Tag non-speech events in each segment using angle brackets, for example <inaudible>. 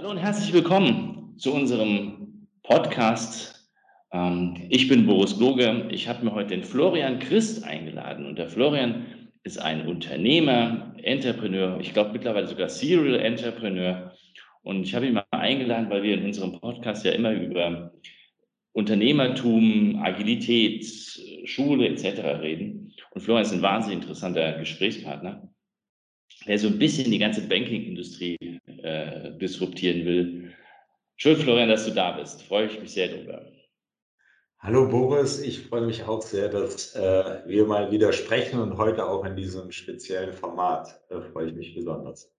Hallo und herzlich willkommen zu unserem Podcast. Ähm, ich bin Boris Gloge. Ich habe mir heute den Florian Christ eingeladen. Und der Florian ist ein Unternehmer, Entrepreneur, ich glaube mittlerweile sogar Serial Entrepreneur. Und ich habe ihn mal eingeladen, weil wir in unserem Podcast ja immer über Unternehmertum, Agilität, Schule etc. reden. Und Florian ist ein wahnsinnig interessanter Gesprächspartner der so ein bisschen die ganze Banking-Industrie äh, disruptieren will. Schön, Florian, dass du da bist. Freue ich mich sehr drüber. Hallo Boris, ich freue mich auch sehr, dass äh, wir mal wieder sprechen und heute auch in diesem speziellen Format äh, freue ich mich besonders.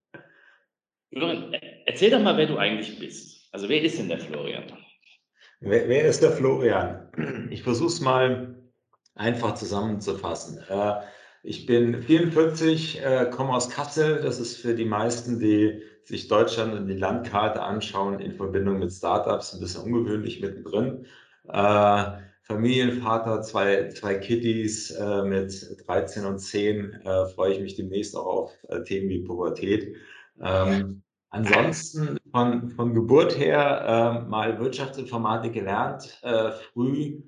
Florian, erzähl doch mal, wer du eigentlich bist. Also wer ist denn der Florian? Wer, wer ist der Florian? Ich versuche es mal einfach zusammenzufassen. Äh, ich bin 44, äh, komme aus Kassel. Das ist für die meisten, die sich Deutschland und die Landkarte anschauen, in Verbindung mit Startups ein bisschen ungewöhnlich mittendrin. Äh, Familienvater, zwei, zwei Kitties äh, mit 13 und 10. Äh, freue ich mich demnächst auch auf Themen wie Pubertät. Ähm, ansonsten von, von Geburt her mal Wirtschaftsinformatik gelernt, früh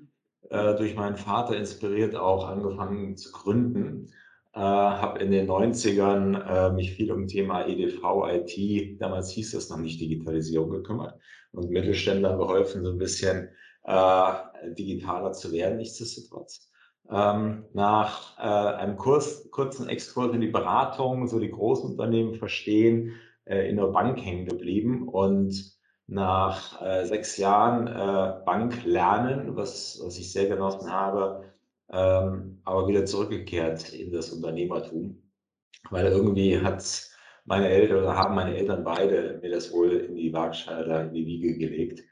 äh, durch meinen Vater inspiriert auch angefangen zu gründen. Äh, habe in den 90ern äh, mich viel um Thema EDV, IT, damals hieß das noch nicht Digitalisierung, gekümmert und Mittelständlern geholfen, so ein bisschen äh, digitaler zu werden, nichtsdestotrotz. Ähm, nach äh, einem Kurs, kurzen Exkurs in die Beratung, so die Großunternehmen verstehen, äh, in der Bank hängen geblieben und nach äh, sechs Jahren äh, Bank lernen, was, was ich sehr genossen habe, ähm, aber wieder zurückgekehrt in das Unternehmertum, weil irgendwie hat meine Eltern oder haben meine Eltern beide mir das wohl in die Waagschale, in die Wiege gelegt,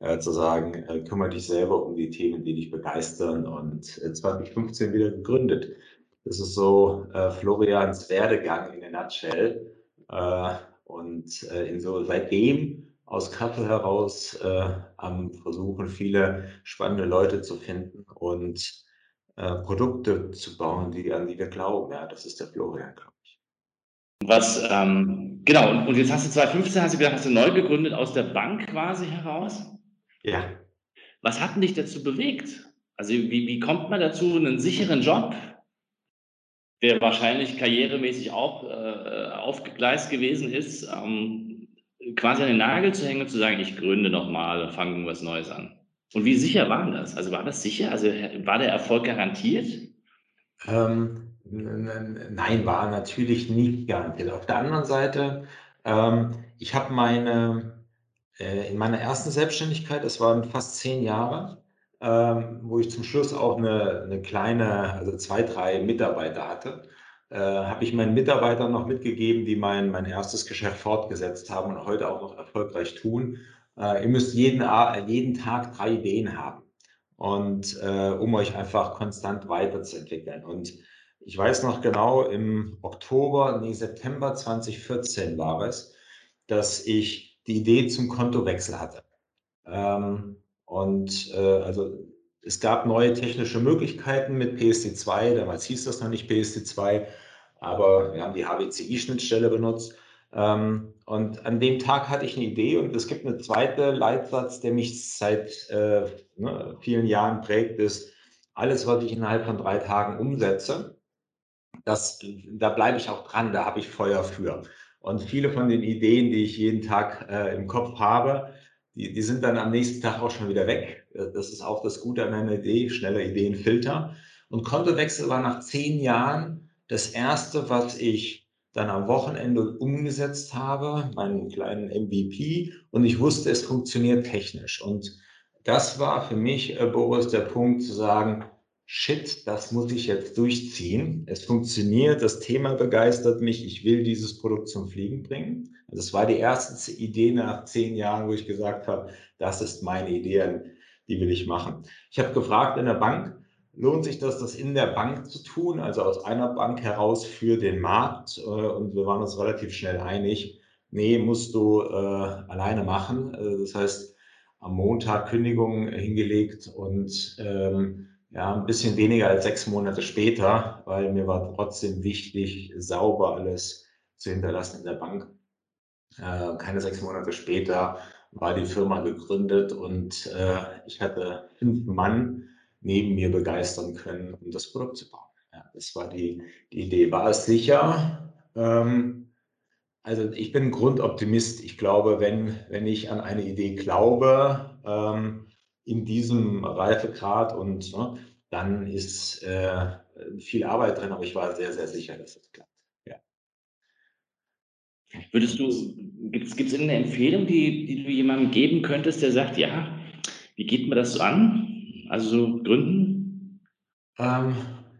äh, zu sagen, äh, kümmere dich selber um die Themen, die dich begeistern und 2015 äh, wieder gegründet. Das ist so äh, Florians Werdegang in der Nutshell. Äh, und in so seitdem aus Kassel heraus äh, am Versuchen, viele spannende Leute zu finden und äh, Produkte zu bauen, die, an die wir glauben. Ja, das ist der Florian, glaube ich. Was, ähm, genau, und, und, jetzt hast du 2015, hast du gesagt, hast du neu gegründet aus der Bank quasi heraus? Ja. Was hat denn dich dazu bewegt? Also wie, wie kommt man dazu, einen sicheren Job, der wahrscheinlich karrieremäßig auch äh, aufgegleist gewesen ist, ähm, quasi an den Nagel zu hängen und zu sagen, ich gründe nochmal und fange was Neues an. Und wie sicher war das? Also war das sicher? Also war der Erfolg garantiert? Ähm, nein, war natürlich nicht garantiert. Auf der anderen Seite, ähm, ich habe meine, äh, in meiner ersten Selbstständigkeit, das waren fast zehn Jahre, ähm, wo ich zum Schluss auch eine, eine kleine, also zwei, drei Mitarbeiter hatte, äh, habe ich meinen Mitarbeitern noch mitgegeben, die mein, mein erstes Geschäft fortgesetzt haben und heute auch noch erfolgreich tun. Äh, ihr müsst jeden, jeden Tag drei Ideen haben und äh, um euch einfach konstant weiterzuentwickeln. Und ich weiß noch genau, im Oktober, nee, September 2014 war es, dass ich die Idee zum Kontowechsel hatte. Ähm, und äh, also es gab neue technische Möglichkeiten mit PSD2, damals hieß das noch nicht PSD2, aber wir haben die HBCI-Schnittstelle benutzt. Ähm, und an dem Tag hatte ich eine Idee und es gibt einen zweiten Leitsatz, der mich seit äh, ne, vielen Jahren prägt, ist, alles, was ich innerhalb von drei Tagen umsetze, das, da bleibe ich auch dran, da habe ich Feuer für. Und viele von den Ideen, die ich jeden Tag äh, im Kopf habe, die, die sind dann am nächsten Tag auch schon wieder weg. Das ist auch das Gute an einer Idee, schneller Ideenfilter. Und Kontowechsel war nach zehn Jahren das erste, was ich dann am Wochenende umgesetzt habe, meinen kleinen MVP. Und ich wusste, es funktioniert technisch. Und das war für mich, äh, Boris, der Punkt zu sagen, shit, das muss ich jetzt durchziehen. Es funktioniert, das Thema begeistert mich, ich will dieses Produkt zum Fliegen bringen. Das war die erste Idee nach zehn Jahren, wo ich gesagt habe, das ist meine Idee, die will ich machen. Ich habe gefragt in der Bank, lohnt sich das, das in der Bank zu tun, also aus einer Bank heraus für den Markt? Äh, und wir waren uns relativ schnell einig, nee, musst du äh, alleine machen. Äh, das heißt, am Montag Kündigung hingelegt und ähm, ja, ein bisschen weniger als sechs Monate später, weil mir war trotzdem wichtig, sauber alles zu hinterlassen in der Bank. Äh, keine 6 Monate später war die Firma gegründet und, äh, ich hatte 5 Mann neben mir begeistern können, um das Produkt zu bauen. Ja, das war die die Idee. War es sicher? Ähm, also, ich bin Grundoptimist. Ich glaube, wenn wenn ich an eine Idee glaube, ähm, in diesem Reifegrad und, ne, dann ist, äh, viel Arbeit drin, aber ich war sehr, sehr sicher, dass es klappt. Ja. Würdest du gibt's gibt's irgendeine Empfehlung, die die du jemandem geben könntest, der sagt: „Ja, wie geht man das so an?“ Also, so gründen? Ähm,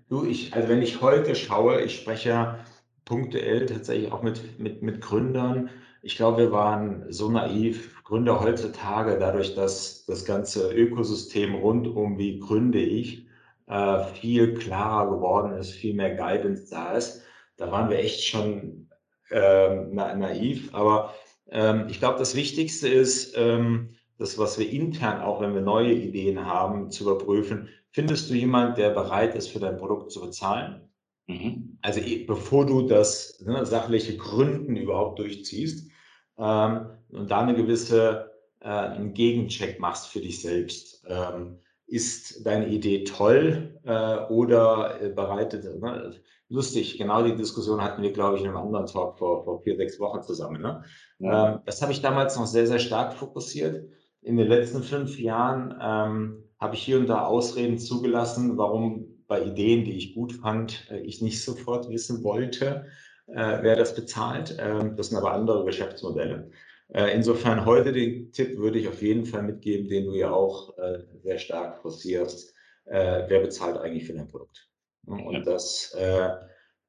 du, ich also, wenn ich heute schaue, ich spreche punktuell tatsächlich auch mit mit mit Gründern. Ich glaube, wir waren so naiv. Gründer heutzutage, dadurch, dass das ganze Ökosystem rund um wie gründe ich, äh, viel klarer geworden ist, viel mehr Guidance da ist. Da waren wir echt schon, ähm, na naiv. Aber, ähm, ich glaube, das Wichtigste ist, ähm, das, was wir intern auch, wenn wir neue Ideen haben, zu überprüfen: Findest du jemand, der bereit ist, für dein Produkt zu bezahlen? Mhm. Also, eh bevor du das, ne, sachliche Gründen überhaupt durchziehst, ähm, und da 'ne gewisse äh, 'n Gegencheck machst für dich selbst. Ähm, ist deine Idee toll, äh, oder, äh, bereitet ne? Lustig, genau die Diskussion hatten wir, glaube ich, in 'nem anderen Talk vor vor 4, 6 Wochen zusammen, ne? Ja. Ähm, das habe ich damals noch sehr, sehr stark fokussiert. In den letzten 5 Jahren, ähm, habe ich hier und da Ausreden zugelassen, warum bei Ideen, die ich gut fand, äh, ich nicht sofort wissen wollte, äh, wer das bezahlt. Ähm, das sind aber andere Geschäftsmodelle. Äh, insofern heute den Tipp würde ich auf jeden Fall mitgeben, den du ja auch, sehr stark forcierst: wer bezahlt eigentlich für dein Produkt? Ne, und das,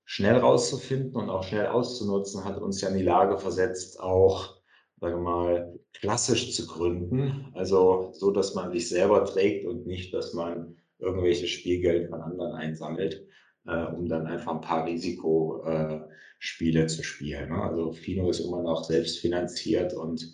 schnell rauszufinden und auch schnell auszunutzen, hat uns ja in die Lage versetzt, auch, sagen wir mal, klassisch zu gründen. Also, so, dass man sich selber trägt und nicht, dass man irgendwelches Spielgeld von anderen einsammelt, äh, um dann einfach 'n paar Risiko äh, zu spielen, ne? Also, Fino ist immer noch selbstfinanziert und,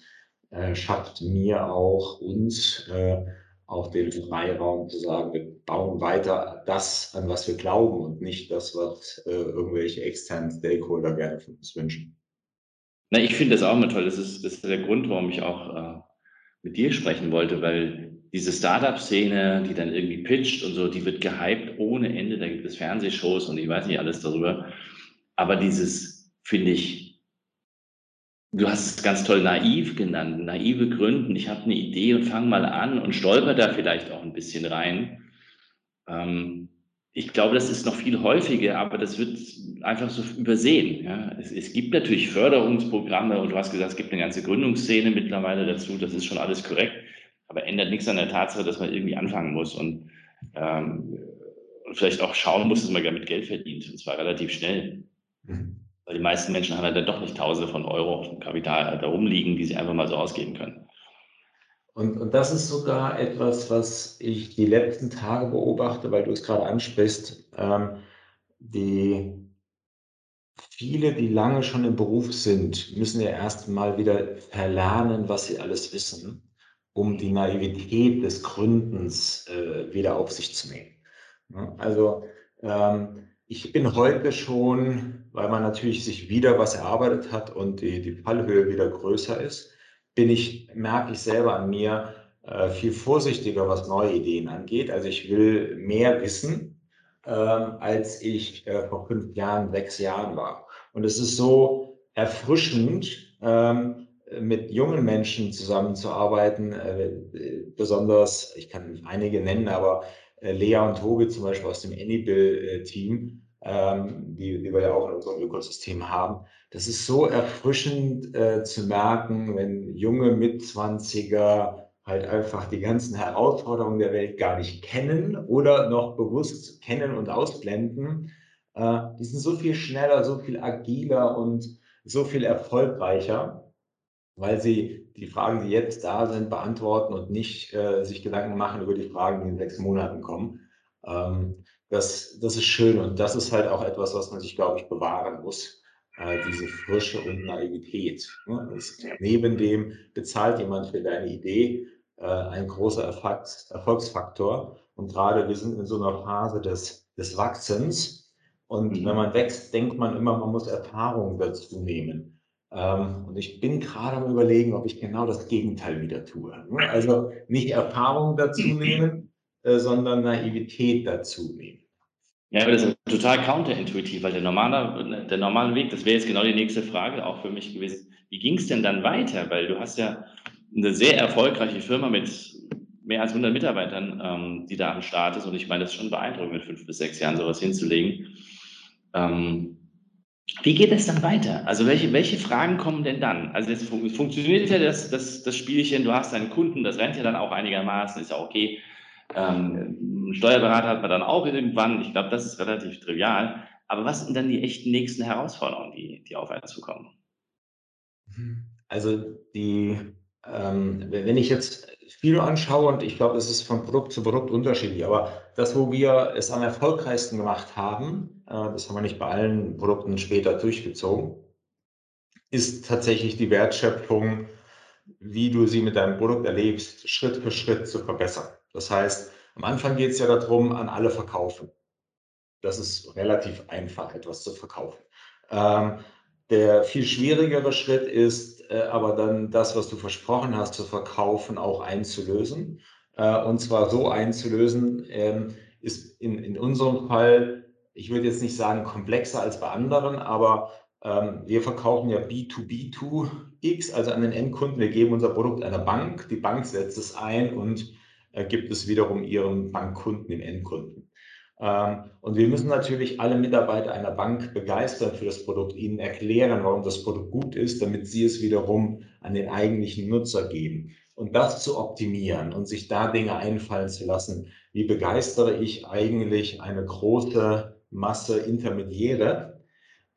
äh, schafft mir auch uns, äh, auch den Freiraum zu sagen: „Wir bauen weiter das, an was wir glauben und nicht das, was, äh, irgendwelche externen Stakeholder gerne von uns wünschen.“ Na, ich finde das auch immer toll. Das ist das ist der Grund, warum ich auch, äh, mit dir sprechen wollte, weil diese Start-up-Szene, die dann irgendwie pitcht und so, die wird gehypt ohne Ende. Da gibt es Fernsehshows und ich weiß nicht alles darüber. Aber dieses, finde ich du hast es ganz toll naiv genannt, naive Gründen. Ich habe 'ne Idee und fange mal an und stolpere da vielleicht auch 'n bisschen rein. Ähm, ich glaube, das ist noch viel häufiger, aber das wird einfach so übersehen, ja? Es es gibt natürlich Förderungsprogramme und du hast gesagt, es gibt 'ne ganze Gründungsszene mittlerweile dazu. Das ist schon alles korrekt, aber ändert nix an der Tatsache, dass man irgendwie anfangen muss und, ähm, und vielleicht auch schauen muss, dass man damit Geld verdient und zwar relativ schnell. Mhm. Weil die meisten Menschen haben ja dann doch nicht Tausende von Euro aufm Kapital da rumliegen, die sie einfach mal so ausgeben können. Und und das ist sogar etwas, was ich die letzten Tage beobachte, weil du es grade ansprichst. Ähm, die viele, die lange schon im Beruf sind, müssen ja erst mal wieder verlernen, was sie alles wissen, um die Naivität des Gründens, äh, wieder auf sich zu nehmen, ne? Also, ähm, ich bin heute schon, weil man natürlich sich wieder was erarbeitet hat und die die Fallhöhe wieder größer ist, bin ich merke ich selber an mir, äh, viel vorsichtiger, was neue Ideen angeht. Also, ich will mehr wissen, ähm, als ich, äh, vor 5 Jahren, 6 Jahren war. Und es ist so erfrischend, ähm, mit jungen Menschen zusammenzuarbeiten, äh, besonders ich kann einige nennen, aber, äh, Lea und Tobi zum Beispiel aus dem Anybill, äh, ähm, die die wir ja auch in unserem Ökosystem haben. Das ist so erfrischend, äh, zu merken, wenn junge Mitzwanziger halt einfach die ganzen Herausforderungen der Welt gar nicht kennen oder noch bewusst kennen und ausblenden. Äh, die sind so viel schneller, so viel agiler und so viel erfolgreicher, weil sie die Fragen, die jetzt da sind, beantworten und nicht, äh, sich Gedanken machen über die Fragen, die in 6 Monaten kommen. Ähm, das das ist schön und das ist halt auch etwas, was man sich, glaube ich, bewahren muss, äh, diese Frische und Naivität, ne? Das neben dem bezahlt jemand für deine Idee, äh, ein großer Erfolgs Erfolgsfaktor. Und grade wir sind in so 'ner Phase des des Wachsens und wenn Mhm. man wächst, denkt man immer, man muss Erfahrung dazu nehmen. Ähm, und ich bin gerade am Überlegen, ob ich genau das Gegenteil wieder tue. Ne? Also nicht Erfahrung dazu nehmen, äh, sondern Naivität dazu nehmen. Ja, aber das ist total counterintuitiv, weil der normale, der normale Weg, das wäre jetzt genau die nächste Frage auch für mich gewesen. Wie ging es denn dann weiter? Weil du hast ja eine sehr erfolgreiche Firma mit mehr als 100 Mitarbeitern, ähm, die da am Start ist. Und ich meine, das ist schon beeindruckend, mit fünf bis sechs Jahren sowas hinzulegen. Wie geht es dann weiter? Also welche, welche Fragen kommen denn dann? Also jetzt fun funktioniert ja das, das, das Spielchen, du hast deinen Kunden, das rennt ja dann auch einigermaßen, ist ja okay. Ähm, Steuerberater hat man dann auch irgendwann, ich glaube, das ist relativ trivial. Aber was sind dann die echten nächsten Herausforderungen, die, die auf einen zukommen? Also die, ähm, wenn ich jetzt viel anschaue und ich glaube, es ist von Produkt zu Produkt unterschiedlich, aber das, wo wir es am erfolgreichsten gemacht haben, das haben wir nicht bei allen Produkten später durchgezogen, ist tatsächlich die Wertschöpfung, wie du sie mit deinem Produkt erlebst, Schritt für Schritt zu verbessern. Das heißt, am Anfang geht es ja darum, an alle verkaufen. Das ist relativ einfach, etwas zu verkaufen. Ähm, der viel schwierigere Schritt ist äh, aber dann das, was du versprochen hast zu verkaufen, auch einzulösen. Äh, und zwar so einzulösen, ähm, ist in, in unserem Fall, ich würde jetzt nicht sagen komplexer als bei anderen, aber ähm, wir verkaufen ja B2B2X, also an den Endkunden. Wir geben unser Produkt einer Bank, die Bank setzt es ein und äh, gibt es wiederum ihren Bankkunden, den Endkunden. Ähm, und wir müssen natürlich alle Mitarbeiter einer Bank begeistern für das Produkt, ihnen erklären, warum das Produkt gut ist, damit sie es wiederum an den eigentlichen Nutzer geben. Und das zu optimieren und sich da Dinge einfallen zu lassen, wie begeistere ich eigentlich eine große Masse Intermediäre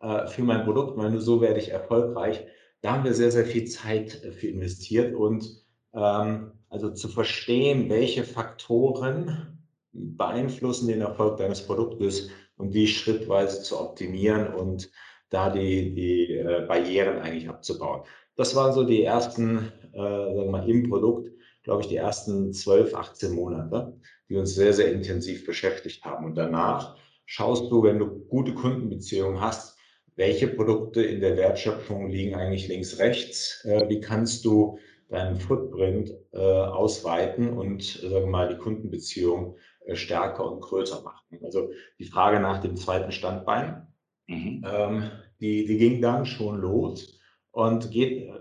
äh, für mein Produkt, weil nur so werde ich erfolgreich. Da haben wir sehr, sehr viel Zeit für investiert und ähm, also zu verstehen, welche Faktoren beeinflussen den Erfolg deines Produktes und die schrittweise zu optimieren und da die, die äh, Barrieren eigentlich abzubauen. Das waren so die ersten, äh, sagen wir mal, im Produkt, glaube ich, die ersten 12, 18 Monate, die uns sehr, sehr intensiv beschäftigt haben. Und danach schaust du, wenn du gute Kundenbeziehungen hast, welche Produkte in der Wertschöpfung liegen eigentlich links, rechts, äh, wie kannst du deinen Footprint äh, ausweiten und äh, sagen wir mal die Kundenbeziehung äh, stärker und größer machen. Also die Frage nach dem zweiten Standbein, mhm. ähm, die, die ging dann schon los und geht, äh,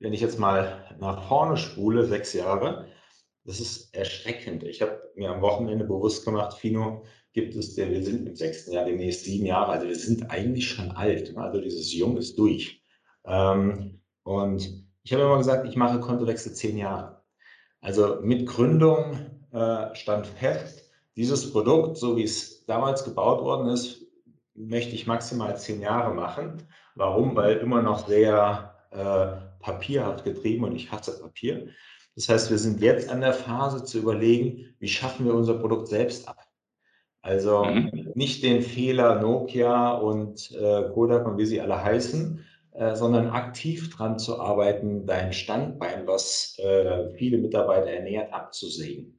wenn ich jetzt mal nach vorne spule, sechs Jahre, das ist erschreckend. Ich habe mir am Wochenende bewusst gemacht, Fino, gibt es, der, wir sind im sechsten Jahr, demnächst sieben Jahre, also wir sind eigentlich schon alt. Ne? Also dieses Jung ist durch. Ähm, und ich habe immer gesagt, ich mache Kontowechsel zehn Jahre. Also mit Gründung äh, stand fest, dieses Produkt, so wie es damals gebaut worden ist, möchte ich maximal zehn Jahre machen. Warum? Weil immer noch sehr äh, papierhaft getrieben und ich hasse Papier. Das heißt, wir sind jetzt an der Phase zu überlegen, wie schaffen wir unser Produkt selbst ab. Also mhm. nicht den Fehler Nokia und äh, Kodak und wie sie alle heißen, äh, sondern aktiv dran zu arbeiten, dein Standbein, was äh, viele Mitarbeiter ernährt, abzusägen.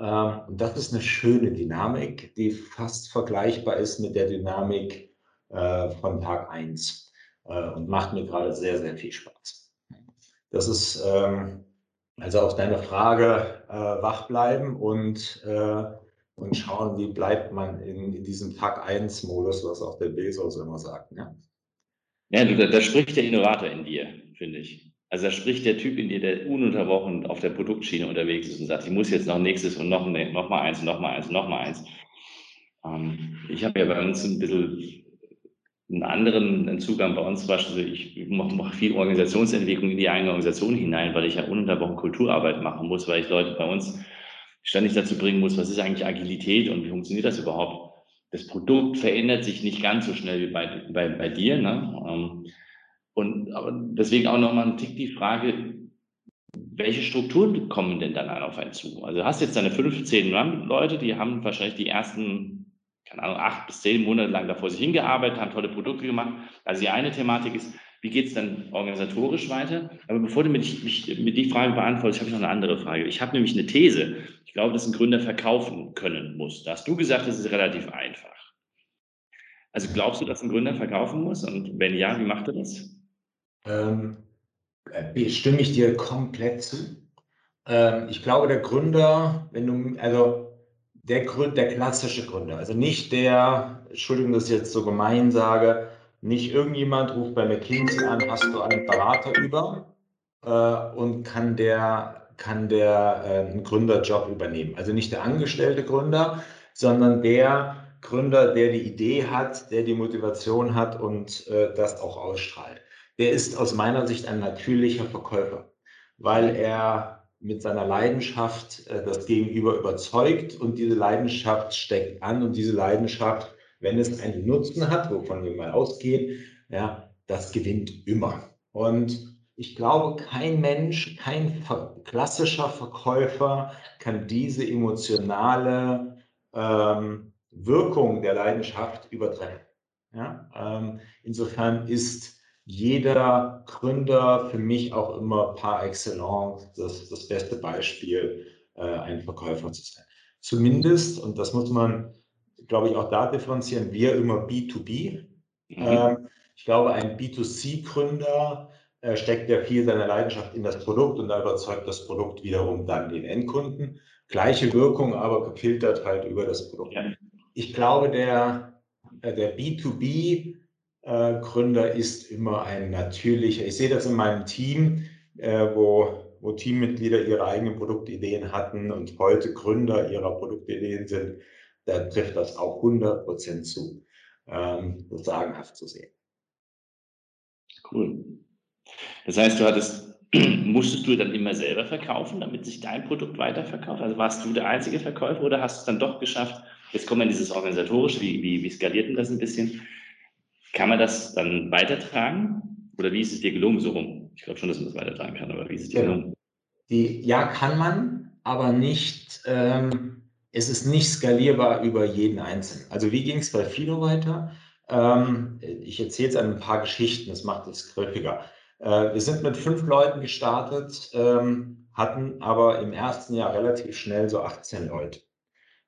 Ähm, und das ist eine schöne Dynamik, die fast vergleichbar ist mit der Dynamik äh, von Tag 1 äh, und macht mir gerade sehr, sehr viel Spaß. Das ist ähm, also auf deine Frage äh, wach bleiben und, und schauen, wie bleibt man in, in diesem Tag 1 Modus, was auch der Bezos immer sagt. Ja, ja da, da spricht der Innovator in dir, finde ich. Also da spricht der Typ in dir, der ununterbrochen auf der Produktschiene unterwegs ist und sagt, ich muss jetzt noch nächstes und noch, noch mal eins noch mal eins noch mal eins. Ähm, ich habe ja bei uns ein bisschen einen anderen Zugang bei uns beispielsweise, ich mache viel Organisationsentwicklung in die eigene Organisation hinein, weil ich ja ununterbrochen Kulturarbeit machen muss, weil ich Leute bei uns ständig dazu bringen muss, was ist eigentlich Agilität und wie funktioniert das überhaupt? Das Produkt verändert sich nicht ganz so schnell wie bei, bei, bei dir. Ne? Ähm, und aber deswegen auch nochmal ein Tick die Frage, welche Strukturen kommen denn dann auf einen zu? Also du hast jetzt deine 15 Leute, die haben wahrscheinlich die ersten, keine Ahnung, acht bis zehn Monate lang davor sich hingearbeitet, haben tolle Produkte gemacht. Also die eine Thematik ist, wie geht es dann organisatorisch weiter? Aber bevor du mich, mich mit die Frage beantwortest, habe ich noch eine andere Frage. Ich habe nämlich eine These. Ich glaube, dass ein Gründer verkaufen können muss. Da hast du gesagt, das ist relativ einfach. Also glaubst du, dass ein Gründer verkaufen muss? Und wenn ja, wie macht er das? Ähm, äh, stimme ich dir komplett zu. Ähm, ich glaube, der Gründer, wenn du, also der Gründer, der klassische Gründer, also nicht der, Entschuldigung, dass ich jetzt so gemein sage, nicht irgendjemand ruft bei McKinsey an, hast du einen Berater über äh, und kann der, kann der äh, einen Gründerjob übernehmen. Also nicht der angestellte Gründer, sondern der Gründer, der die Idee hat, der die Motivation hat und äh, das auch ausstrahlt. Der ist aus meiner Sicht ein natürlicher Verkäufer, weil er mit seiner Leidenschaft äh, das Gegenüber überzeugt und diese Leidenschaft steckt an und diese Leidenschaft, wenn es einen Nutzen hat, wovon wir mal ausgehen, ja, das gewinnt immer. Und ich glaube, kein Mensch, kein klassischer Verkäufer kann diese emotionale ähm, Wirkung der Leidenschaft übertreffen. Ja? Ähm, insofern ist jeder Gründer für mich auch immer par excellence das, das beste Beispiel, äh, ein Verkäufer zu sein. Zumindest, und das muss man, glaube ich, auch da differenzieren, wir immer B2B. Mhm. Ähm, ich glaube, ein B2C-Gründer äh, steckt ja viel seiner Leidenschaft in das Produkt und da überzeugt das Produkt wiederum dann den Endkunden. Gleiche Wirkung, aber gefiltert halt über das Produkt. Ja. Ich glaube, der, äh, der B2B äh, ist immer ein natürlicher. Ich sehe das in meinem Team, äh, wo, wo Teammitglieder ihre eigenen Produktideen hatten und heute Gründer ihrer Produktideen sind. Da trifft das auch 100 Prozent zu. Ähm, das sagenhaft zu sehen. Cool. Das heißt, du hattest, <clears throat> musstest du dann immer selber verkaufen, damit sich dein Produkt weiterverkauft? Also warst du der einzige Verkäufer oder hast du es dann doch geschafft? Jetzt kommen wir in dieses Organisatorische, wie, wie, wie skaliert denn das ein bisschen? Kann man das dann weitertragen? Oder wie ist es dir gelungen, so rum? Ich glaube schon, dass man das weitertragen kann, aber wie ist es dir ja. gelungen? Die, ja, kann man, aber nicht, ähm, es ist nicht skalierbar über jeden Einzelnen. Also wie ging es bei Fido weiter? Ähm, ich erzähle jetzt ein paar Geschichten, das macht es griffiger. Äh, wir sind mit fünf Leuten gestartet, ähm, hatten aber im ersten Jahr relativ schnell so 18 Leute.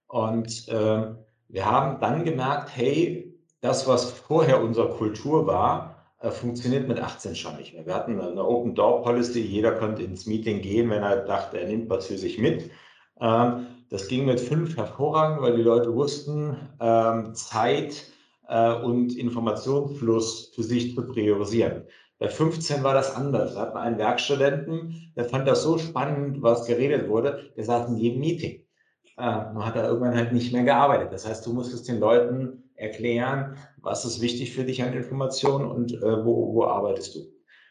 Und äh, wir haben dann gemerkt, hey, das, was vorher unsere Kultur war, äh, funktioniert mit 18 schon nicht mehr. Wir hatten eine Open Door Policy, jeder konnte ins Meeting gehen, wenn er dachte, er nimmt was für sich mit. Ähm, das ging mit fünf hervorragend, weil die Leute wussten, ähm, Zeit äh, und Informationsfluss für sich zu priorisieren. Bei 15 war das anders. Da hatten wir einen Werkstudenten, der fand das so spannend, was geredet wurde, der saß in jedem Meeting. Äh, hat er irgendwann halt nicht mehr gearbeitet. Das heißt, du musstest den Leuten erklären, was ist wichtig für dich an Informationen und äh, wo, wo arbeitest du.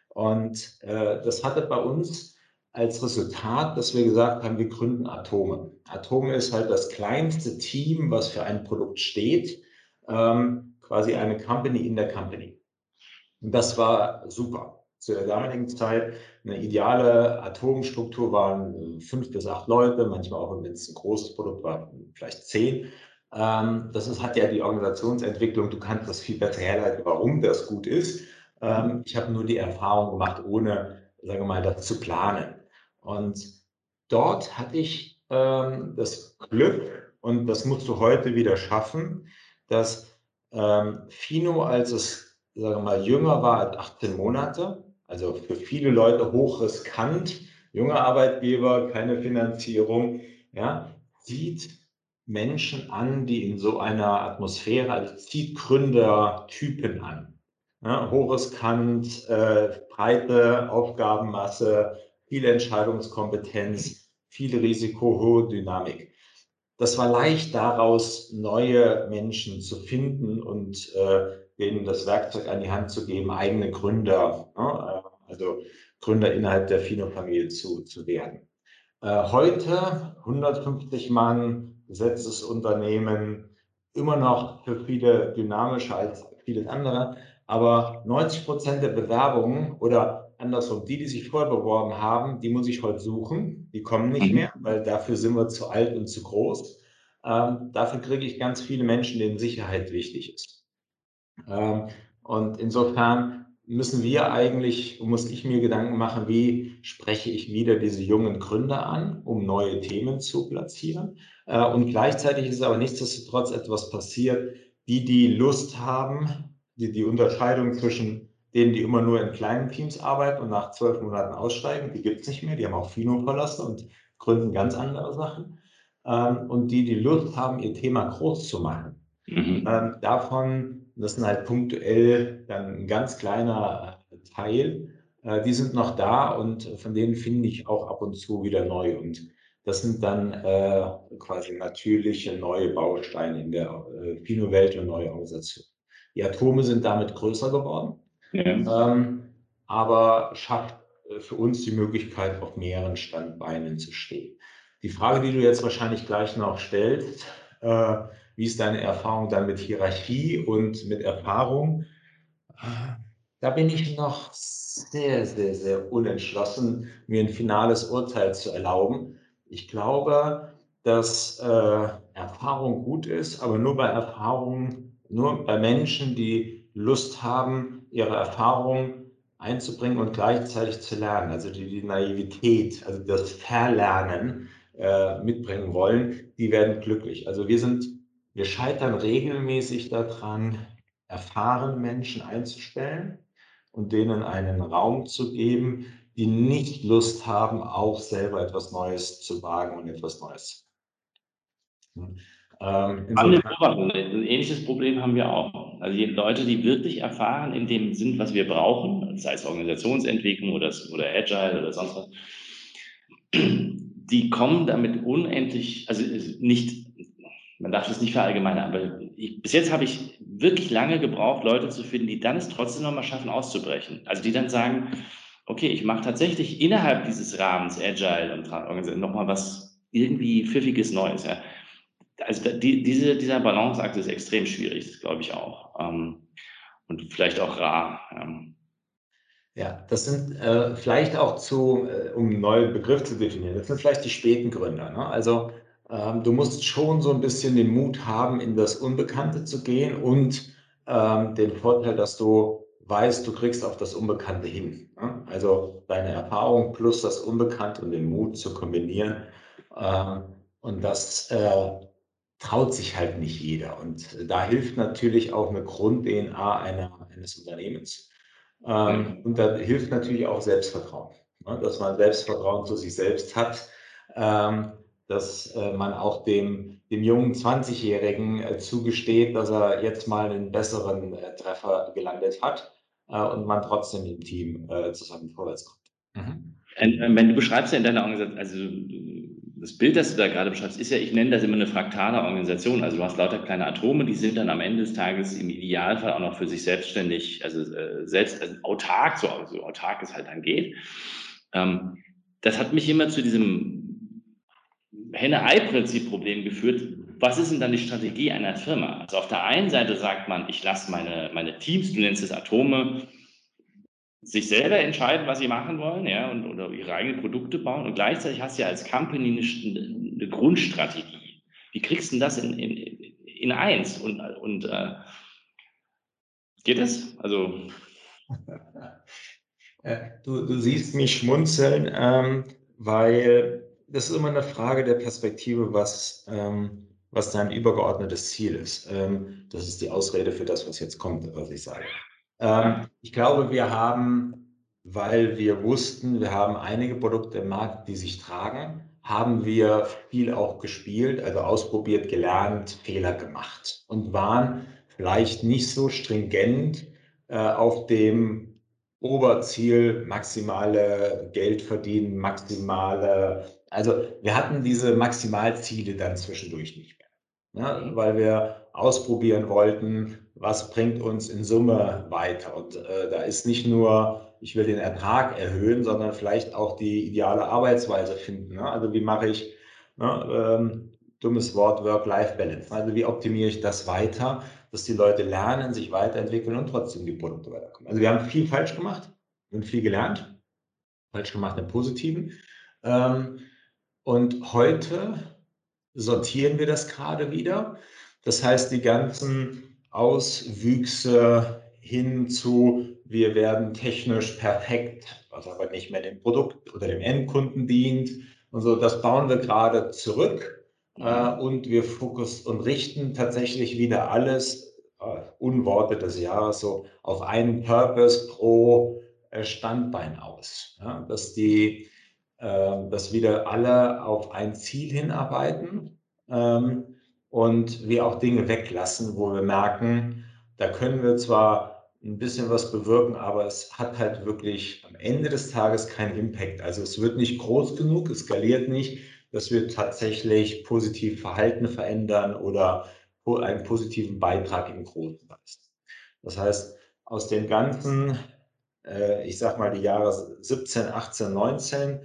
Und äh, das hatte bei uns als Resultat, dass wir gesagt haben, wir gründen Atome. Atome ist halt das kleinste Team, was für ein Produkt steht, ähm, quasi eine Company in der Company. Und das war super. Zu der damaligen Zeit eine ideale Atomstruktur waren fünf bis acht Leute, manchmal auch, wenn es ein großes Produkt war, vielleicht zehn. Ähm, das ist, hat ja die Organisationsentwicklung, du kannst das viel besser herleiten, warum das gut ist. Ähm, ich habe nur die Erfahrung gemacht, ohne, sagen wir mal, das zu planen. Und dort hatte ich ähm, das Glück, und das musst du heute wieder schaffen, dass Fino, als es, sagen mal, jünger war als 18 Monate, also für viele Leute hochriskant, junger Arbeitgeber, keine Finanzierung, ja, sieht Menschen an, die in so einer Atmosphäre, also zieht Gründertypen an. Ja, hochriskant, äh, breite Aufgabenmasse, viel Entscheidungskompetenz, viel Risiko, hohe Dynamik. Das war leicht daraus, neue Menschen zu finden und äh, denen das Werkzeug an die Hand zu geben, eigene Gründer, ne, äh, also Gründer innerhalb der Fino-Familie zu, zu werden. Äh, heute 150 Mann, besetztes Unternehmen, immer noch für viele dynamischer als vieles andere. Aber 90 Prozent der Bewerbungen oder andersrum, die, die sich vorher beworben haben, die muss ich heute suchen. Die kommen nicht mhm. mehr, weil dafür sind wir zu alt und zu groß. Ähm, dafür kriege ich ganz viele Menschen, denen Sicherheit wichtig ist. Ähm, und insofern müssen wir eigentlich, muss ich mir Gedanken machen, wie spreche ich wieder diese jungen Gründer an, um neue Themen zu platzieren. Äh, und gleichzeitig ist aber nichtsdestotrotz etwas passiert, die, die Lust haben, die, die Unterscheidung zwischen denen, die immer nur in kleinen Teams arbeiten und nach zwölf Monaten aussteigen, die gibt es nicht mehr, die haben auch Fino verlassen und gründen ganz andere Sachen. Ähm, und die, die Lust haben, ihr Thema groß zu machen. Mhm. Ähm, davon, das sind halt punktuell dann ein ganz kleiner äh, Teil, äh, die sind noch da und von denen finde ich auch ab und zu wieder neu. Und das sind dann äh, quasi natürliche neue Bausteine in der äh, Fino-Welt und neue Organisation. Die Atome sind damit größer geworden, ja. ähm, aber schafft äh, für uns die Möglichkeit, auf mehreren Standbeinen zu stehen. Die Frage, die du jetzt wahrscheinlich gleich noch stellst, äh, wie ist deine Erfahrung dann mit Hierarchie und mit Erfahrung? Da bin ich noch sehr, sehr, sehr unentschlossen, mir ein finales Urteil zu erlauben. Ich glaube, dass äh, Erfahrung gut ist, aber nur bei Erfahrung, nur bei Menschen, die Lust haben, ihre Erfahrung einzubringen und gleichzeitig zu lernen. Also die, die Naivität, also das Verlernen äh, mitbringen wollen, die werden glücklich. Also wir sind, wir scheitern regelmäßig daran, erfahrene Menschen einzustellen und denen einen Raum zu geben, die nicht Lust haben, auch selber etwas Neues zu wagen und etwas Neues. Ähm, ein ähnliches Problem haben wir auch. Also die Leute, die wirklich erfahren in dem Sinn, was wir brauchen, sei es Organisationsentwicklung oder, oder Agile oder sonst was, die kommen damit unendlich, also nicht, man darf das nicht verallgemeinern, aber ich, bis jetzt habe ich wirklich lange gebraucht, Leute zu finden, die dann es trotzdem nochmal schaffen, auszubrechen. Also die dann sagen, okay, ich mache tatsächlich innerhalb dieses Rahmens Agile und nochmal was irgendwie pfiffiges Neues. Ja. Also die, diese, dieser Balanceakt ist extrem schwierig, das glaube ich auch. Ähm, und vielleicht auch rar. Ja. Ja, das sind äh, vielleicht auch zu, äh, um einen neuen Begriff zu definieren, das sind vielleicht die späten Gründer. Ne? Also ähm, du musst schon so ein bisschen den Mut haben, in das Unbekannte zu gehen und ähm, den Vorteil, dass du weißt, du kriegst auch das Unbekannte hin. Ne? Also deine Erfahrung plus das Unbekannte und den Mut zu kombinieren. Ähm, und das äh, traut sich halt nicht jeder. Und da hilft natürlich auch eine Grund-DNA eines Unternehmens. Ähm, und da hilft natürlich auch Selbstvertrauen, ne? dass man Selbstvertrauen zu sich selbst hat, ähm, dass äh, man auch dem, dem jungen 20-Jährigen äh, zugesteht, dass er jetzt mal einen besseren äh, Treffer gelandet hat äh, und man trotzdem im Team äh, zusammen vorwärts kommt. Mhm. Wenn du beschreibst ja in deiner Organisation, also das Bild, das du da gerade beschreibst, ist ja, ich nenne das immer eine fraktale Organisation. Also du hast lauter kleine Atome, die sind dann am Ende des Tages im Idealfall auch noch für sich selbstständig, also äh, selbst also autark, so also autark es halt dann geht. Ähm, das hat mich immer zu diesem Henne-Ei-Prinzip-Problem geführt. Was ist denn dann die Strategie einer Firma? Also auf der einen Seite sagt man, ich lasse meine, meine Teams, du nennst es Atome, sich selber entscheiden, was sie machen wollen, ja, und oder ihre eigenen Produkte bauen. Und gleichzeitig hast du ja als Company eine, eine Grundstrategie. Wie kriegst du das in, in, in eins? Und, und äh, geht es? Also. <laughs> Du, du siehst mich schmunzeln, ähm, weil das ist immer eine Frage der Perspektive, was, ähm, was dein übergeordnetes Ziel ist. Ähm, das ist die Ausrede für das, was jetzt kommt, was ich sage. Ähm, ich glaube, wir haben, weil wir wussten, wir haben einige Produkte im Markt, die sich tragen, haben wir viel auch gespielt, also ausprobiert, gelernt, Fehler gemacht und waren vielleicht nicht so stringent äh, auf dem Oberziel, maximale Geld verdienen, maximale, also wir hatten diese Maximalziele dann zwischendurch nicht mehr, ne, weil wir ausprobieren wollten, was bringt uns in Summe weiter. Und äh, da ist nicht nur, ich will den Ertrag erhöhen, sondern vielleicht auch die ideale Arbeitsweise finden. Ne? Also wie mache ich, ne, ähm, dummes Wort, Work-Life-Balance. Also wie optimiere ich das weiter, dass die Leute lernen, sich weiterentwickeln und trotzdem die Produkte weiterkommen. Also wir haben viel falsch gemacht und viel gelernt. Falsch gemacht im Positiven. Ähm, und heute sortieren wir das gerade wieder. Das heißt, die ganzen Auswüchse hin zu, wir werden technisch perfekt, was aber nicht mehr dem Produkt oder dem Endkunden dient. Und so, das bauen wir gerade zurück äh, und wir fokussieren und richten tatsächlich wieder alles äh, Unworte des Jahres so auf einen Purpose pro äh, Standbein aus. Ja, dass die, äh, dass wieder alle auf ein Ziel hinarbeiten ähm, und wir auch Dinge weglassen, wo wir merken, da können wir zwar ein bisschen was bewirken, aber es hat halt wirklich am Ende des Tages keinen Impact. Also es wird nicht groß genug, es skaliert nicht, dass wir tatsächlich positiv Verhalten verändern oder einen positiven Beitrag im Großen leisten. Das heißt, aus den ganzen, äh, ich sag mal die Jahre 17, 18, 19, ähm,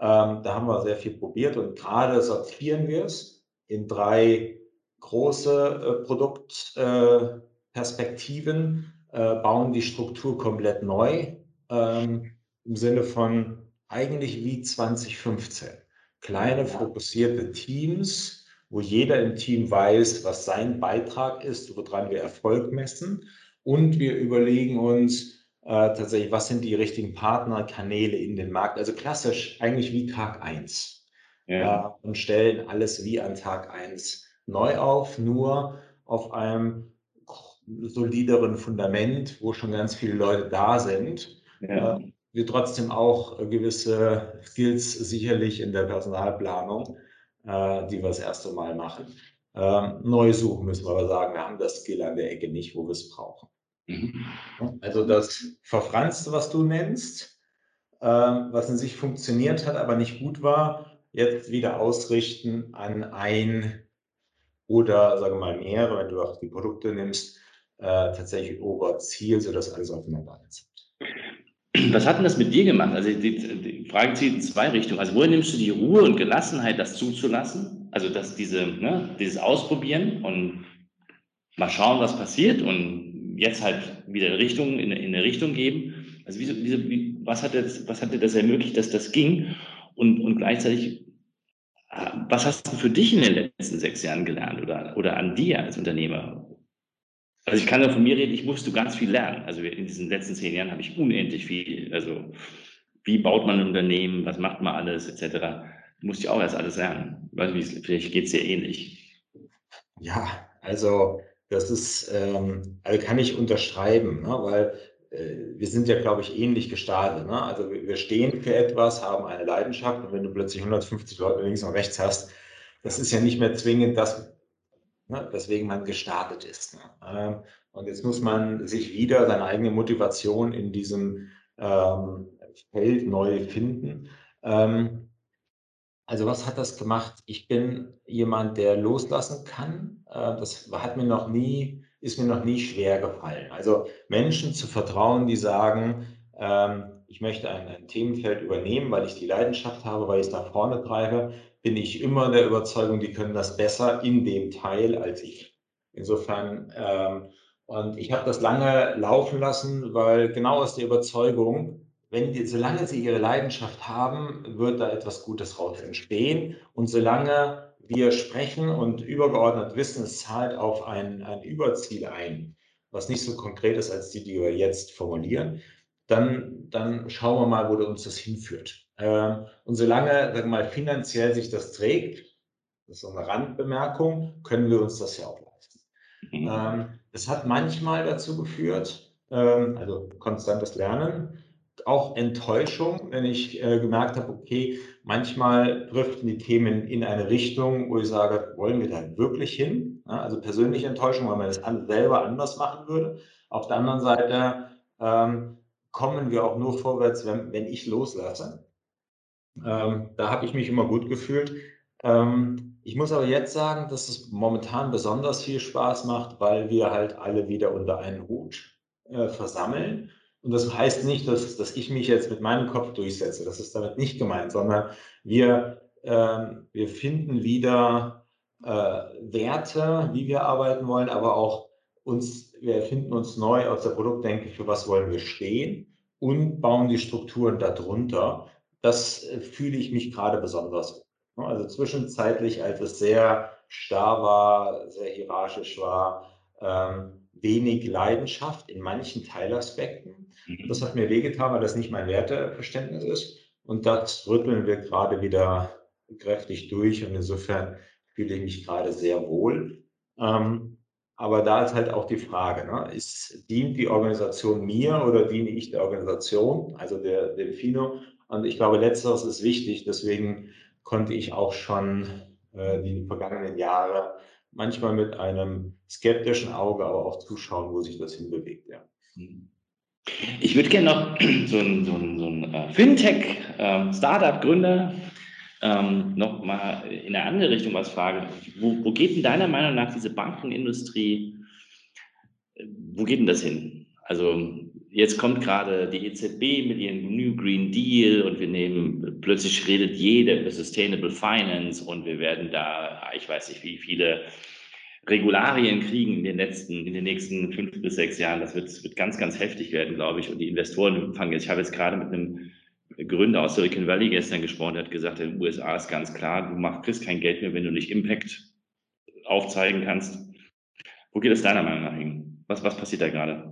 da haben wir sehr viel probiert und gerade sortieren wir es in drei große äh, Produktperspektiven, äh, bauen die Struktur komplett neu ähm, im Sinne von eigentlich wie 2015 kleine, fokussierte Teams, wo jeder im Team weiß, was sein Beitrag ist, woran wir Erfolg messen. Und wir überlegen uns äh, tatsächlich, was sind die richtigen Partnerkanäle in den Markt. Also klassisch eigentlich wie Tag 1. Ja. Äh, und stellen alles wie an Tag 1 neu auf, nur auf einem solideren Fundament, wo schon ganz viele Leute da sind. Ja. Äh, wir trotzdem auch gewisse Skills sicherlich in der Personalplanung, äh, die wir das erste Mal machen. Ähm, neu suchen müssen wir aber sagen, wir haben das Skill an der Ecke nicht, wo wir es brauchen. Mhm. Also das Verfranste, was du nennst, äh, was in sich funktioniert hat, aber nicht gut war, jetzt wieder ausrichten an ein oder sagen wir mal mehrere, wenn du auch die Produkte nimmst, äh, tatsächlich Oberziel, sodass alles aufeinander einzahlt. Was hat denn das mit dir gemacht? Also die, die Frage zieht in zwei Richtungen. Also woher nimmst du die Ruhe und Gelassenheit, das zuzulassen? Also dass diese, ne, dieses Ausprobieren und mal schauen, was passiert und jetzt halt wieder Richtung, in, in eine Richtung geben. Also wie, wie, was, hat das, was hat dir das ermöglicht, dass das ging? Und, und gleichzeitig, was hast du für dich in den letzten sechs Jahren gelernt oder, oder an dir als Unternehmer? Also ich kann ja von mir reden, ich musste ganz viel lernen. Also in diesen letzten zehn Jahren habe ich unendlich viel, also wie baut man ein Unternehmen, was macht man alles, etc. Musste ich auch erst alles lernen. Weiß nicht, vielleicht geht es dir ähnlich. Ja, also das ist, ähm, also kann ich unterschreiben, ne? weil wir sind ja, glaube ich, ähnlich gestartet. Ne? Also wir stehen für etwas, haben eine Leidenschaft und wenn du plötzlich 150 Leute links und rechts hast, das ist ja nicht mehr zwingend das, ne, weswegen man gestartet ist. Ne? Ähm, und jetzt muss man sich wieder seine eigene Motivation in diesem ähm, Feld neu finden. Ähm, also was hat das gemacht? Ich bin jemand, der loslassen kann. Äh, das hat mir noch nie, ist mir noch nie schwer gefallen. Also Menschen zu vertrauen, die sagen, ähm, ich möchte ein, ein, Themenfeld übernehmen, weil ich die Leidenschaft habe, weil ich es nach vorne treibe, bin ich immer der Überzeugung, die können das besser in dem Teil als ich. Insofern, ähm, und ich habe das lange laufen lassen, weil genau aus der Überzeugung, wenn die, solange sie ihre Leidenschaft haben, wird da etwas Gutes raus entstehen. Und solange wir sprechen und übergeordnet wissen, es zahlt auf ein, ein Überziel ein, was nicht so konkret ist als die, die wir jetzt formulieren, dann, dann schauen wir mal, wo uns das hinführt. Ähm, und solange sagen wir mal, finanziell sich das trägt, das ist so eine Randbemerkung, können wir uns das ja auch leisten. Mhm. Ähm, es hat manchmal dazu geführt, ähm, also konstantes Lernen, auch Enttäuschung, wenn ich äh, gemerkt habe, okay, manchmal driften die Themen in eine Richtung, wo ich sage, wollen wir da wirklich hin? also persönliche Enttäuschung, weil man das selber anders machen würde. Auf der anderen Seite kommen wir auch nur vorwärts, wenn, wenn ich loslasse. Ähm, da habe ich mich immer gut gefühlt. Ähm, ich muss aber jetzt sagen, dass es momentan besonders viel Spaß macht, weil wir halt alle wieder unter einen Hut äh, versammeln. Und das heißt nicht, dass, dass ich mich jetzt mit meinem Kopf durchsetze. Das ist damit nicht gemeint, sondern wir, äh, wir finden wieder äh, Werte, wie wir arbeiten wollen, aber auch uns, wir erfinden uns neu aus der Produktdenke, für was wollen wir stehen und bauen die Strukturen darunter. Das äh, fühle ich mich gerade besonders. Also zwischenzeitlich, als es sehr starr war, sehr hierarchisch war, ähm, wenig Leidenschaft in manchen Teilaspekten. Mhm. Das hat mir wehgetan, weil das nicht mein Werteverständnis ist. Und das rütteln wir gerade wieder kräftig durch. Und insofern fühle ich mich gerade sehr wohl. Ähm, Aber da ist halt auch die Frage, ne? ist, dient die Organisation mir oder diene ich der Organisation, also der Delfino? Und ich glaube, letzteres ist wichtig. Deswegen konnte ich auch schon äh, die vergangenen Jahre manchmal mit einem skeptischen Auge aber auch zuschauen, wo sich das hinbewegt. Ja. Ich würde gerne noch <clears throat> so ein, so ein, so ein äh, Fintech-Startup-Gründer ähm, ähm, noch mal in eine andere Richtung was fragen. Wo, wo geht denn deiner Meinung nach diese Bankenindustrie, äh, wo geht denn das hin? Also jetzt kommt gerade die EZB mit ihrem New Green Deal und wir nehmen, plötzlich redet jeder über Sustainable Finance und wir werden da, ich weiß nicht, wie viele Regularien kriegen in den letzten, in den nächsten fünf bis sechs Jahren. Das wird, wird ganz, ganz heftig werden, glaube ich. Und die Investoren fangen jetzt, ich habe jetzt gerade mit einem Gründer aus Silicon Valley gestern gesprochen, der hat gesagt, in den USA ist ganz klar, du machst, kriegst kein Geld mehr, wenn du nicht Impact aufzeigen kannst. Wo geht es deiner Meinung nach hin? Was, was passiert da gerade?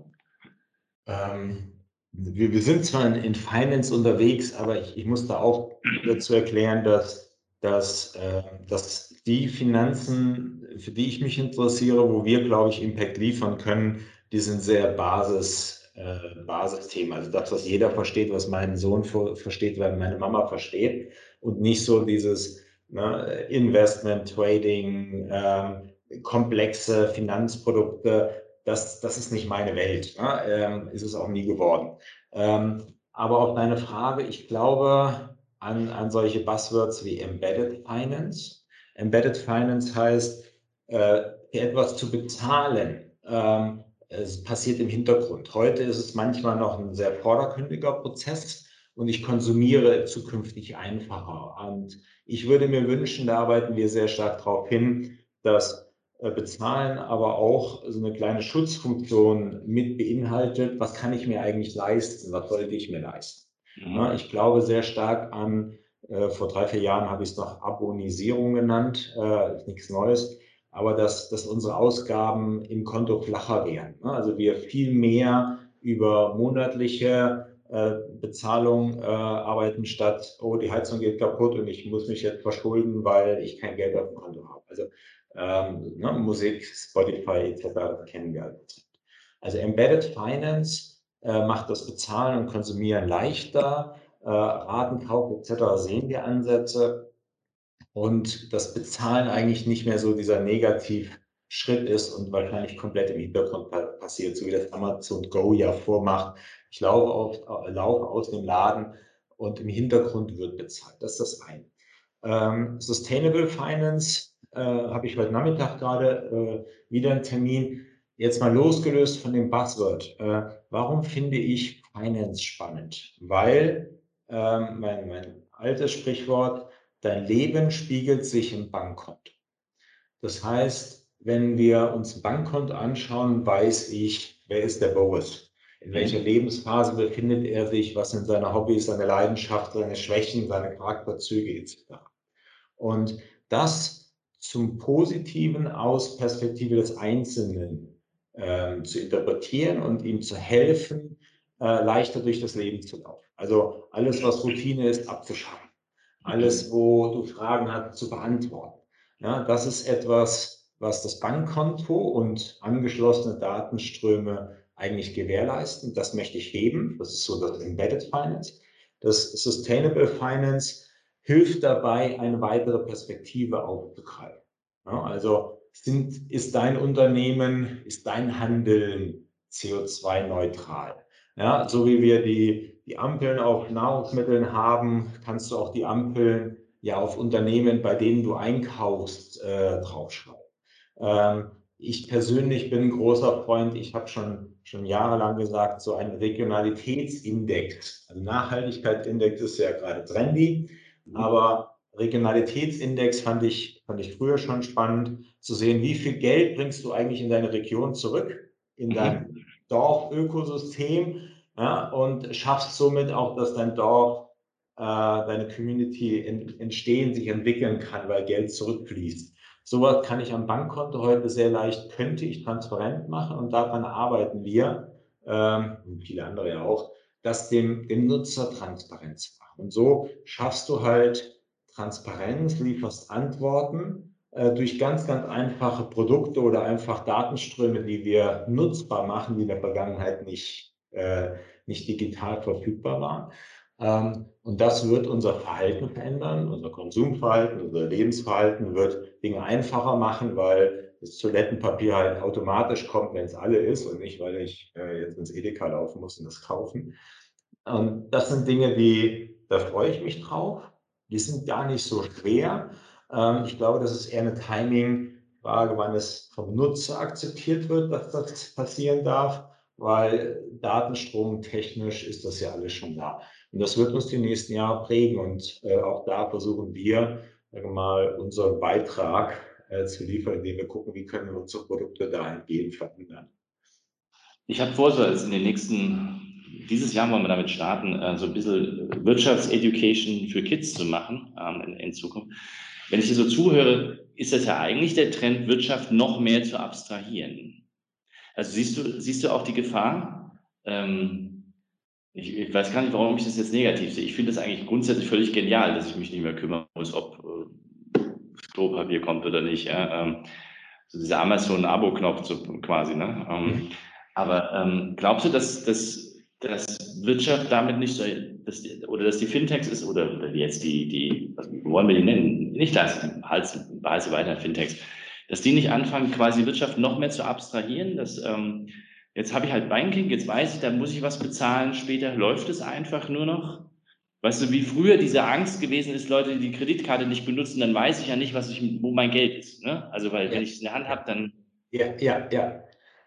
Ähm, wir, wir sind zwar in, in Finance unterwegs, aber ich, ich muss da auch dazu erklären, dass, dass, äh, dass die Finanzen, für die ich mich interessiere, wo wir, glaube ich, Impact liefern können, die sind sehr Basis, äh, Basisthemen. Also das, was jeder versteht, was mein Sohn versteht, was meine Mama versteht und nicht so dieses ne, Investment, Trading, äh, komplexe Finanzprodukte, das, das ist nicht meine Welt. Ne? Ähm, ist es auch nie geworden. Ähm, aber auf deine Frage, ich glaube an, an solche Buzzwords wie Embedded Finance. Embedded Finance heißt, äh, etwas zu bezahlen. Ähm, es passiert im Hintergrund. Heute ist es manchmal noch ein sehr vordergründiger Prozess und ich konsumiere zukünftig einfacher. Und ich würde mir wünschen, da arbeiten wir sehr stark darauf hin, dass bezahlen, aber auch so eine kleine Schutzfunktion mit beinhaltet, was kann ich mir eigentlich leisten, was sollte ich mir leisten. Mhm. Ich glaube sehr stark an, äh, vor drei, vier Jahren habe ich es noch Abonisierung genannt, äh, nichts Neues, aber dass, dass unsere Ausgaben im Konto flacher werden. Ne? Also wir viel mehr über monatliche äh, Bezahlung äh, arbeiten statt, oh, die Heizung geht kaputt und ich muss mich jetzt verschulden, weil ich kein Geld auf dem Konto habe. Also ähm, ne, Musik, Spotify etc. kennen wir halt. Also Embedded Finance äh, macht das Bezahlen und Konsumieren leichter, äh, Ratenkauf etc. sehen wir Ansätze und das Bezahlen eigentlich nicht mehr so dieser Negativschritt ist und wahrscheinlich komplett im Hintergrund passiert, so wie das Amazon Go ja vormacht. Ich laufe, auf, äh, laufe aus dem Laden und im Hintergrund wird bezahlt. Das ist das eine. Ähm, Sustainable Finance äh, habe ich heute Nachmittag gerade äh, wieder einen Termin. Jetzt mal losgelöst von dem Buzzword. Äh, warum finde ich Finance spannend? Weil ähm, mein, mein altes Sprichwort, dein Leben spiegelt sich im Bankkonto. Das heißt, wenn wir uns ein Bankkonto anschauen, weiß ich, wer ist der Boris? In welcher mhm. Lebensphase befindet er sich? Was sind seine Hobbys, seine Leidenschaft, seine Schwächen, seine Charakterzüge etc. Und das zum Positiven aus Perspektive des Einzelnen äh, zu interpretieren und ihm zu helfen, äh, leichter durch das Leben zu laufen. Also alles, was Routine ist, abzuschaffen. Alles, wo du Fragen hast, zu beantworten. Ja, das ist etwas, was das Bankkonto und angeschlossene Datenströme eigentlich gewährleisten. Das möchte ich heben. Das ist so das Embedded Finance. Das Sustainable Finance hilft dabei, eine weitere Perspektive aufzugreifen. Ja, also sind, ist dein Unternehmen, ist dein Handeln CO2-neutral? Ja, so wie wir die, die Ampeln auf Nahrungsmitteln haben, kannst du auch die Ampeln ja auf Unternehmen, bei denen du einkaufst, äh, draufschreiben. Ähm, ich persönlich bin ein großer Freund, ich habe schon, schon jahrelang gesagt, so ein Regionalitätsindex, also Nachhaltigkeitsindex ist ja gerade trendy. Mhm. Aber Regionalitätsindex fand ich, fand ich früher schon spannend zu sehen, wie viel Geld bringst du eigentlich in deine Region zurück, in mhm. dein Dorfökosystem ja, und schaffst somit auch, dass dein Dorf, äh, deine Community in, entstehen, sich entwickeln kann, weil Geld zurückfließt. Sowas kann ich am Bankkonto heute sehr leicht, könnte ich transparent machen und daran arbeiten wir, ähm, und viele andere ja auch, das dem, dem Nutzer transparent zu machen. Und so schaffst du halt Transparenz, lieferst Antworten äh, durch ganz, ganz einfache Produkte oder einfach Datenströme, die wir nutzbar machen, die in der Vergangenheit nicht, äh, nicht digital verfügbar waren. Ähm, und das wird unser Verhalten verändern, unser Konsumverhalten, unser Lebensverhalten wird Dinge einfacher machen, weil das Toilettenpapier halt automatisch kommt, wenn es alle ist und nicht, weil ich äh, jetzt ins Edeka laufen muss und das kaufen. Und das sind Dinge, die, da freue ich mich drauf. Die sind gar nicht so schwer. Ähm, ich glaube, das ist eher eine Timing-Frage, wann es vom Nutzer akzeptiert wird, dass das passieren darf, weil Datenstrom technisch ist das ja alles schon da. Und das wird uns die nächsten Jahre prägen. Und äh, auch da versuchen wir, mal, unseren Beitrag äh, zu liefern, indem wir gucken, wie können wir unsere Produkte dahingehend verändern. Ich habe vor, so also in den nächsten dieses Jahr wollen wir damit starten, äh, so ein bisschen Wirtschaftseducation für Kids zu machen ähm, in, in, Zukunft. Wenn ich hier so zuhöre, ist das ja eigentlich der Trend, Wirtschaft noch mehr zu abstrahieren. Also siehst du, siehst du auch die Gefahr? Ähm, ich, ich, weiß gar nicht, warum ich das jetzt negativ sehe. Ich finde das eigentlich grundsätzlich völlig genial, dass ich mich nicht mehr kümmern muss, ob äh, Klopapier kommt oder nicht. Ja? Ähm, so dieser Amazon-Abo-Knopf so quasi. Ne? Ähm, mhm. Aber ähm, glaubst du, dass, dass dass Wirtschaft damit nicht so, dass die, oder dass die Fintechs ist, oder, jetzt die, die, was wollen wir die nennen? Nicht das, heiße weiter Fintechs, dass die nicht anfangen, quasi Wirtschaft noch mehr zu abstrahieren, dass, ähm, jetzt habe ich halt Banking, jetzt weiß ich, da muss ich was bezahlen, später läuft es einfach nur noch. Weißt du, wie früher diese Angst gewesen ist, Leute, die die Kreditkarte nicht benutzen, dann weiß ich ja nicht, was ich, wo mein Geld ist. Ne? Also, weil ja. wenn ich es in der Hand habe, dann. Ja, ja, ja.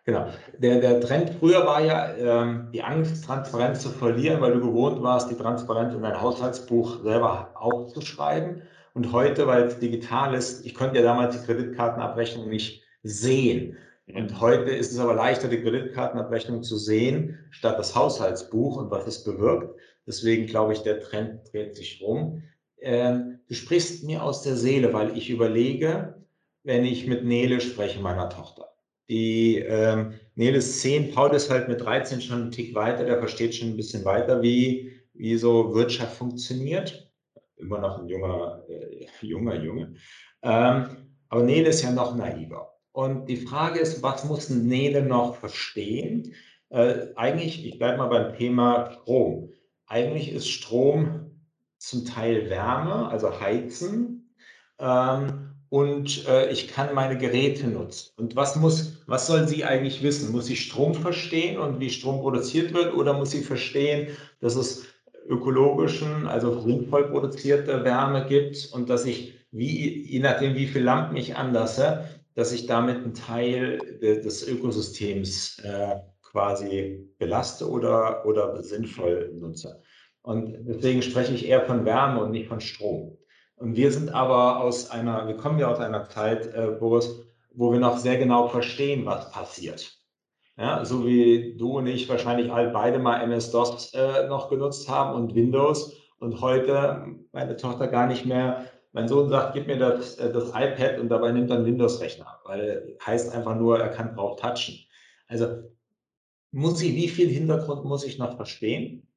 Genau. Der, der Trend früher war ja, ähm, die Angst, Transparenz zu verlieren, weil du gewohnt warst, die Transparenz in dein Haushaltsbuch selber aufzuschreiben. Und heute, weil es digital ist, ich konnte ja damals die Kreditkartenabrechnung nicht sehen. Und heute ist es aber leichter, die Kreditkartenabrechnung zu sehen, statt das Haushaltsbuch und was es bewirkt. Deswegen glaube ich, der Trend dreht sich rum. Ähm, du sprichst mir aus der Seele, weil ich überlege, wenn ich mit Nele spreche, meiner Tochter. Die ähm, Nele ist 10, Paul ist halt mit 13 schon einen Tick weiter, der versteht schon ein bisschen weiter, wie, wie so Wirtschaft funktioniert. Immer noch ein junger, äh, <laughs> junger Junge. Ähm, aber Nele ist ja noch naiver. Und die Frage ist, was muss Nele noch verstehen? Äh, eigentlich, ich bleibe mal beim Thema Strom. Eigentlich ist Strom zum Teil Wärme, also Heizen. Ähm, und äh, ich kann meine Geräte nutzen. Und was muss, was soll sie eigentlich wissen? Muss sie Strom verstehen und wie Strom produziert wird oder muss sie verstehen, dass es ökologischen, also sinnvoll produzierte Wärme gibt und dass ich, wie, je nachdem, wie viele Lampen ich anlasse, dass ich damit einen Teil des Ökosystems äh, quasi belaste oder, oder sinnvoll nutze. Und deswegen spreche ich eher von Wärme und nicht von Strom. Und wir sind aber aus einer, wir kommen ja aus einer Zeit, äh, Boris, wo wir noch sehr genau verstehen, was passiert. Ja, so wie du und ich wahrscheinlich all beide mal MS-DOS äh, noch genutzt haben und Windows und heute meine Tochter gar nicht mehr. Mein Sohn sagt, gib mir das, äh, das iPad und dabei nimmt er einen Windows-Rechner, weil heißt einfach nur, er kann drauf touchen. Also muss ich, wie viel Hintergrund muss ich noch verstehen?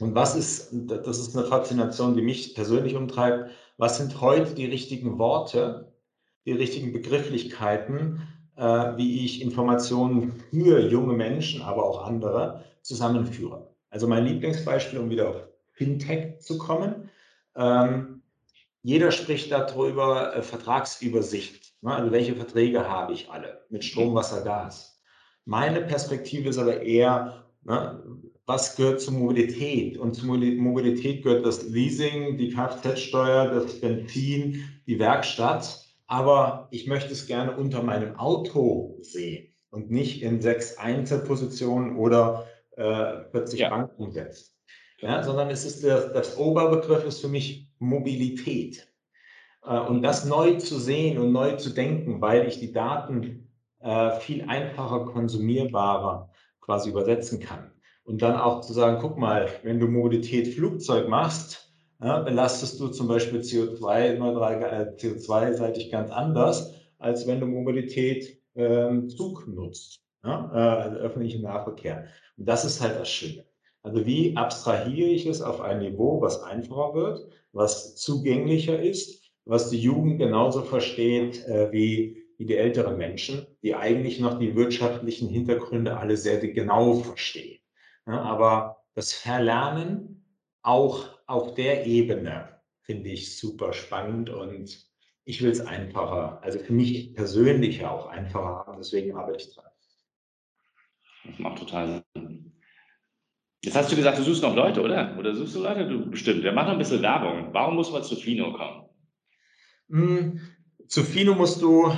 Und was ist, das ist eine Faszination, die mich persönlich umtreibt, was sind heute die richtigen Worte, die richtigen Begrifflichkeiten, äh, wie ich Informationen für junge Menschen, aber auch andere zusammenführe. Also mein Lieblingsbeispiel, um wieder auf Fintech zu kommen. Ähm, jeder spricht darüber, äh, Vertragsübersicht. Ne? Also welche Verträge habe ich alle mit Strom, Wasser, Gas. Meine Perspektive ist aber eher, ne, was gehört zur Mobilität? Und zur Mobilität gehört das Leasing, die Kfz-Steuer, das Benzin, die Werkstatt. Aber ich möchte es gerne unter meinem Auto sehen und nicht in sechs Einzelpositionen oder äh, 40 ja. Banken umsetzt. Ja, sondern es ist der, das Oberbegriff ist für mich Mobilität. Äh, und das neu zu sehen und neu zu denken, weil ich die Daten äh, viel einfacher konsumierbarer quasi übersetzen kann. Und dann auch zu sagen, guck mal, wenn du Mobilität Flugzeug machst, ja, belastest du zum Beispiel CO2-neutral, äh, CO2-seitig ganz anders, als wenn du Mobilität ähm, Zug nutzt, ja, äh, also öffentlichen Nahverkehr. Und das ist halt das Schöne. Also wie abstrahiere ich es auf ein Niveau, was einfacher wird, was zugänglicher ist, was die Jugend genauso versteht äh, wie, wie die älteren Menschen, die eigentlich noch die wirtschaftlichen Hintergründe alle sehr genau verstehen. Ja, aber das Verlernen auch auf der Ebene finde ich super spannend und ich will es einfacher, also für mich persönlich auch einfacher haben, deswegen arbeite ich dran. Das macht total Sinn. Jetzt hast du gesagt, du suchst noch Leute, oder? Oder suchst du Leute? Du bestimmt. Wir machen ein bisschen Werbung. Warum muss man zu Fino kommen? Hm, zu Fino musst du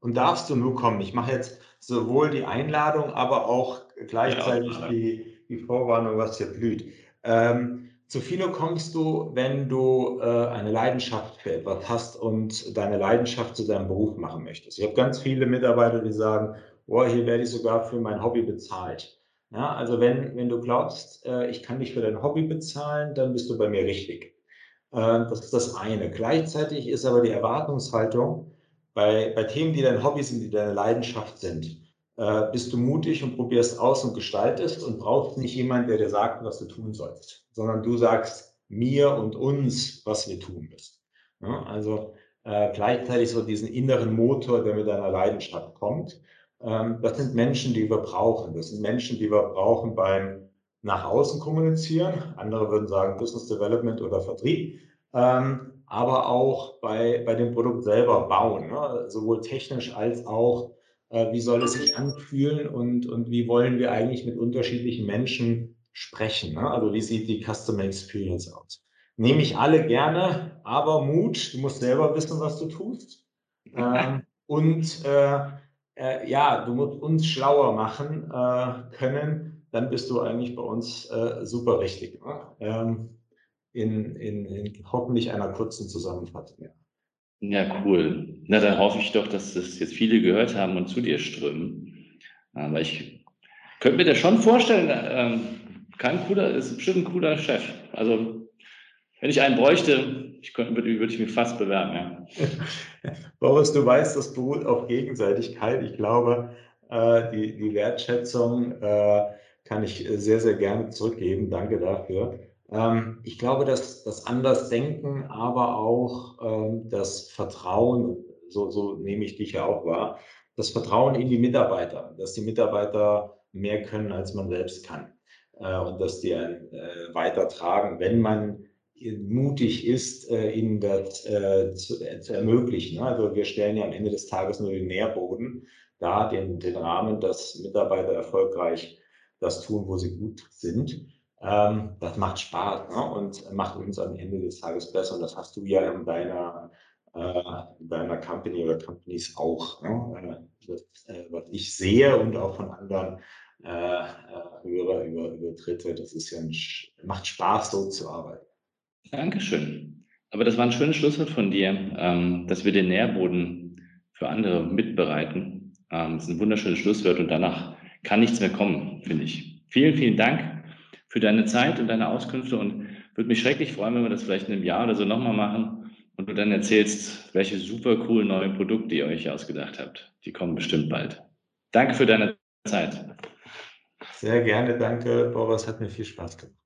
und darfst du nur kommen. Ich mache jetzt sowohl die Einladung, aber auch gleichzeitig ja, die, die Vorwarnung, was hier blüht. Ähm, zu Fino kommst du, wenn du äh, eine Leidenschaft für etwas hast und deine Leidenschaft zu deinem Beruf machen möchtest. Ich habe ganz viele Mitarbeiter, die sagen, oh, hier werde ich sogar für mein Hobby bezahlt. Ja, also wenn, wenn du glaubst, äh, ich kann dich für dein Hobby bezahlen, dann bist du bei mir richtig. Äh, das ist das eine. Gleichzeitig ist aber die Erwartungshaltung bei, bei Themen, die dein Hobby sind, die deine Leidenschaft sind, äh, bist du mutig und probierst aus und gestaltest und brauchst nicht jemanden, der dir sagt, was du tun sollst, sondern du sagst mir und uns, was wir tun müssen. Ja, also äh, gleichzeitig so diesen inneren Motor, der mit deiner Leidenschaft kommt. Ähm, das sind Menschen, die wir brauchen. Das sind Menschen, die wir brauchen beim nach außen kommunizieren. Andere würden sagen Business Development oder Vertrieb. Ähm, aber auch bei, bei dem Produkt selber bauen, ne? sowohl technisch als auch wie soll es sich anfühlen und, und wie wollen wir eigentlich mit unterschiedlichen Menschen sprechen. Ne? Also wie sieht die Customer Experience aus? Nehme ich alle gerne, aber Mut, du musst selber wissen, was du tust. Ähm, <laughs> und äh, äh, ja, du musst uns schlauer machen äh, können, dann bist du eigentlich bei uns äh, super richtig. Ne? Ähm, in, in, in hoffentlich einer kurzen Zusammenfassung. Ja. Ja, cool. Na, dann hoffe ich doch, dass das jetzt viele gehört haben und zu dir strömen. Aber ich könnte mir das schon vorstellen, ähm, kein cooler, ist bestimmt ein cooler Chef. Also, wenn ich einen bräuchte, ich könnte, würde, ich mich fast bewerben, ja. <laughs> Boris, du weißt, das beruht auf Gegenseitigkeit. Ich glaube, äh, die, die Wertschätzung äh, kann ich sehr, sehr gerne zurückgeben. Danke dafür. Ähm, ich glaube, dass das Andersdenken, aber auch ähm, das Vertrauen, so, so nehme ich dich ja auch wahr, das Vertrauen in die Mitarbeiter, dass die Mitarbeiter mehr können, als man selbst kann. Äh, und dass die einen äh, weitertragen, wenn man mutig ist, äh, ihnen das zu, ermöglichen. Also wir stellen ja am Ende des Tages nur den Nährboden da, den, den Rahmen, dass Mitarbeiter erfolgreich das tun, wo sie gut sind. Ähm, das macht Spaß ne? und macht uns am Ende des Tages besser. Und das hast du ja in deiner, äh, in deiner Company oder Companies auch. Ne? Äh, das, äh, was ich sehe und auch von anderen äh, äh, höre über, über Dritte, das ist ja ein, macht Spaß, so zu arbeiten. Dankeschön. Aber das war ein schönes Schlusswort von dir, ähm, dass wir den Nährboden für andere mitbereiten. Ähm, das ist ein wunderschönes Schlusswort und danach kann nichts mehr kommen, finde ich. Vielen, vielen Dank für deine Zeit und deine Auskünfte und würde mich schrecklich freuen, wenn wir das vielleicht in einem Jahr oder so nochmal machen und du dann erzählst, welche super coolen neuen Produkte ihr euch ausgedacht habt. Die kommen bestimmt bald. Danke für deine Zeit. Sehr gerne, danke, Boris, hat mir viel Spaß gemacht.